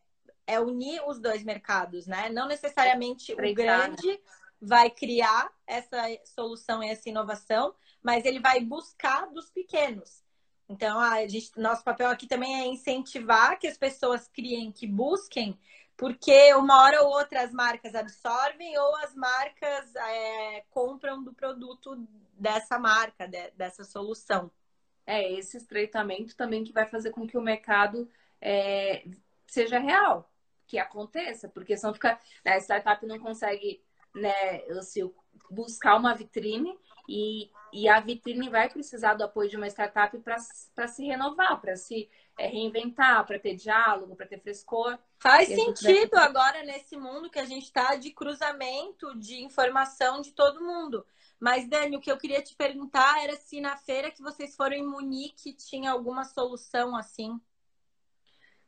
é unir os dois mercados, né? Não necessariamente o grande vai criar essa solução e essa inovação, mas ele vai buscar dos pequenos. Então, a gente, nosso papel aqui também é incentivar que as pessoas criem, que busquem, porque uma hora ou outra as marcas absorvem ou as marcas é, compram do produto dessa marca, de, dessa solução. É esse estreitamento também que vai fazer com que o mercado é, seja real, que aconteça, porque senão fica. Né, a startup não consegue né, assim, buscar uma vitrine e, e a vitrine vai precisar do apoio de uma startup para se renovar, para se é, reinventar, para ter diálogo, para ter frescor. Faz sentido agora nesse mundo que a gente está de cruzamento de informação de todo mundo. Mas, Dani, o que eu queria te perguntar era se na feira que vocês foram em Munique tinha alguma solução assim.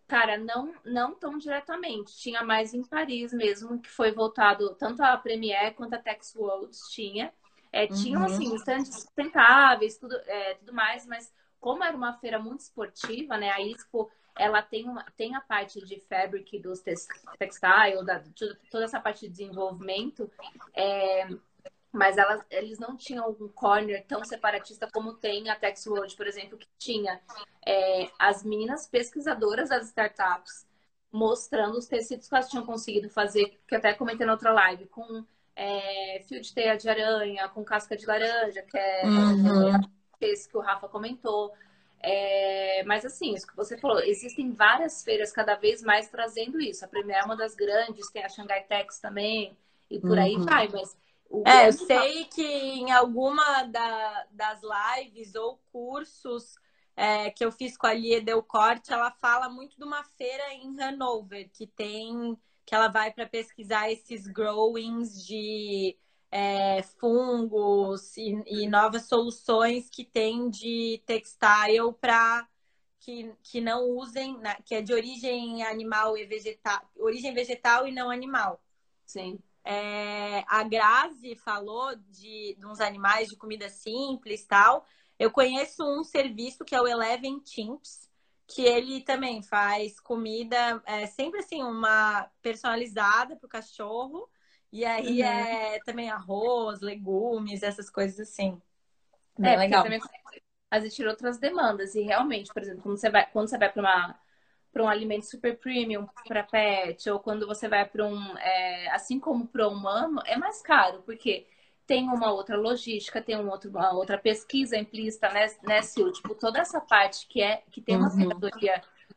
Cara, não, não tão diretamente. Tinha mais em Paris mesmo, que foi voltado tanto a Premiere quanto a Tex Worlds tinha. É, tinham, uhum. assim, estandes sustentáveis, tudo, é, tudo mais, mas como era uma feira muito esportiva, né? A Expo, ela tem, uma, tem a parte de fabric dos textile, da, toda essa parte de desenvolvimento. É, mas elas, eles não tinham um corner tão separatista como tem a Tex World, por exemplo, que tinha é, as meninas pesquisadoras das startups mostrando os tecidos que elas tinham conseguido fazer, que eu até comentei na outra live, com é, fio de teia de aranha, com casca de laranja, que é uhum. esse que o Rafa comentou. É, mas assim, isso que você falou, existem várias feiras cada vez mais trazendo isso. A primeira é uma das grandes, tem a Shanghai Tex também, e por uhum. aí vai, mas é, eu sei que em alguma da, das lives ou cursos é, que eu fiz com a Lia Del Corte, ela fala muito de uma feira em Hanover, que tem que ela vai para pesquisar esses growings de é, fungos e, e, novas soluções que tem de textile para que, que não usem, né, que é de origem animal e vegetal, origem vegetal e não animal. Sim. É, a Grazi falou de, de uns animais de comida simples tal. Eu conheço um serviço que é o Eleven Chimps, que ele também faz comida é, sempre assim, uma personalizada para o cachorro. E aí uhum. é também arroz, legumes, essas coisas assim. Bem é, legal. Também existir outras demandas. E realmente, por exemplo, quando você vai, quando você vai para uma para um alimento super premium para pet, ou quando você vai para um, é, assim como para o humano, é mais caro, porque tem uma outra logística, tem um outro, uma outra pesquisa implícita, né, né Sil? Tipo, toda essa parte que, é, que tem uma uhum.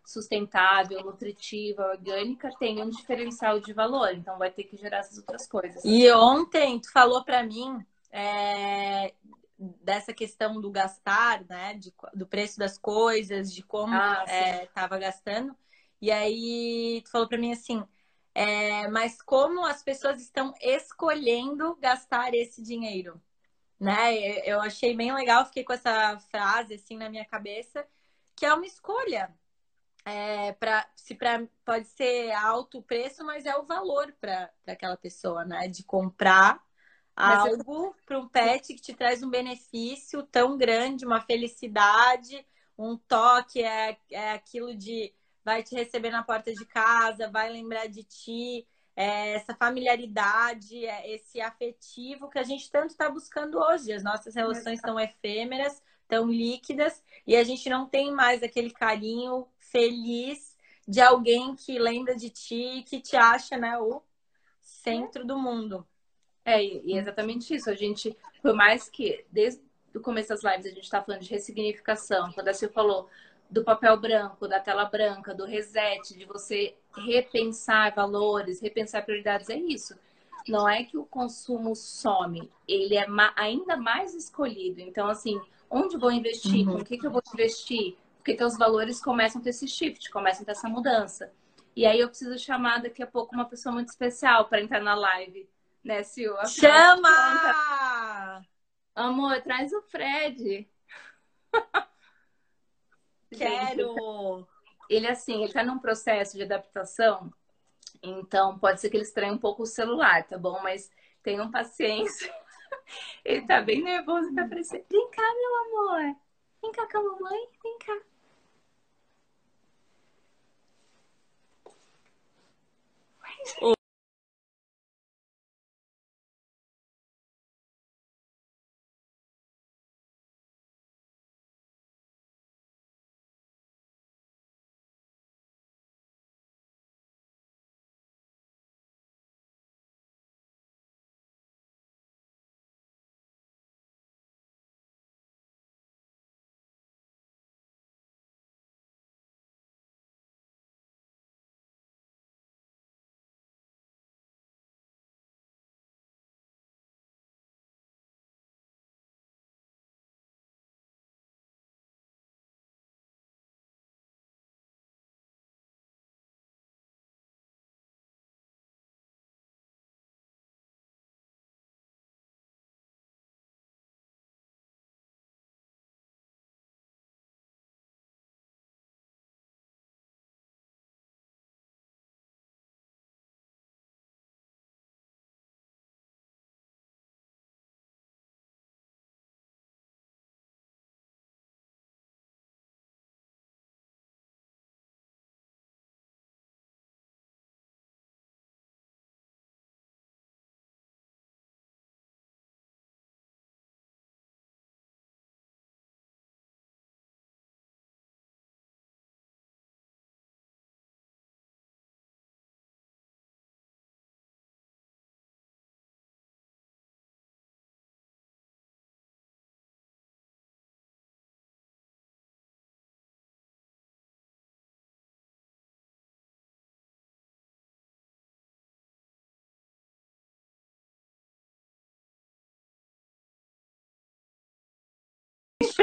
sustentável, nutritiva, orgânica, tem um diferencial de valor, então vai ter que gerar essas outras coisas. E ontem tu falou para mim é, dessa questão do gastar, né? De, do preço das coisas, de como estava ah, é, gastando. E aí tu falou para mim assim, é, mas como as pessoas estão escolhendo gastar esse dinheiro, né? Eu achei bem legal, fiquei com essa frase assim na minha cabeça, que é uma escolha. É, pra, se pra, pode ser alto o preço, mas é o valor para aquela pessoa, né? De comprar algo para um pet que te traz um benefício tão grande, uma felicidade, um toque, é, é aquilo de vai te receber na porta de casa, vai lembrar de ti, é essa familiaridade, é esse afetivo que a gente tanto está buscando hoje. As nossas relações estão efêmeras, tão líquidas, e a gente não tem mais aquele carinho feliz de alguém que lembra de ti, que te acha né, o centro do mundo. É, e exatamente isso. A gente, por mais que desde o começo das lives a gente está falando de ressignificação, quando a Sil falou do papel branco, da tela branca, do reset, de você repensar valores, repensar prioridades, é isso. Não é que o consumo some, ele é ainda mais escolhido. Então, assim, onde vou investir? Uhum. Com o que, que eu vou investir? Porque que os valores começam a ter esse shift, começam a ter essa mudança. E aí eu preciso chamar daqui a pouco uma pessoa muito especial para entrar na live, né, Sil? Chama! Amor, traz o Fred. Quero! Ele, assim, ele tá num processo de adaptação, então pode ser que ele estranhe um pouco o celular, tá bom? Mas tenham paciência. Ele tá bem nervoso pra aparecer. Vem cá, meu amor. Vem cá com a mamãe. Vem cá.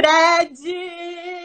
Fred!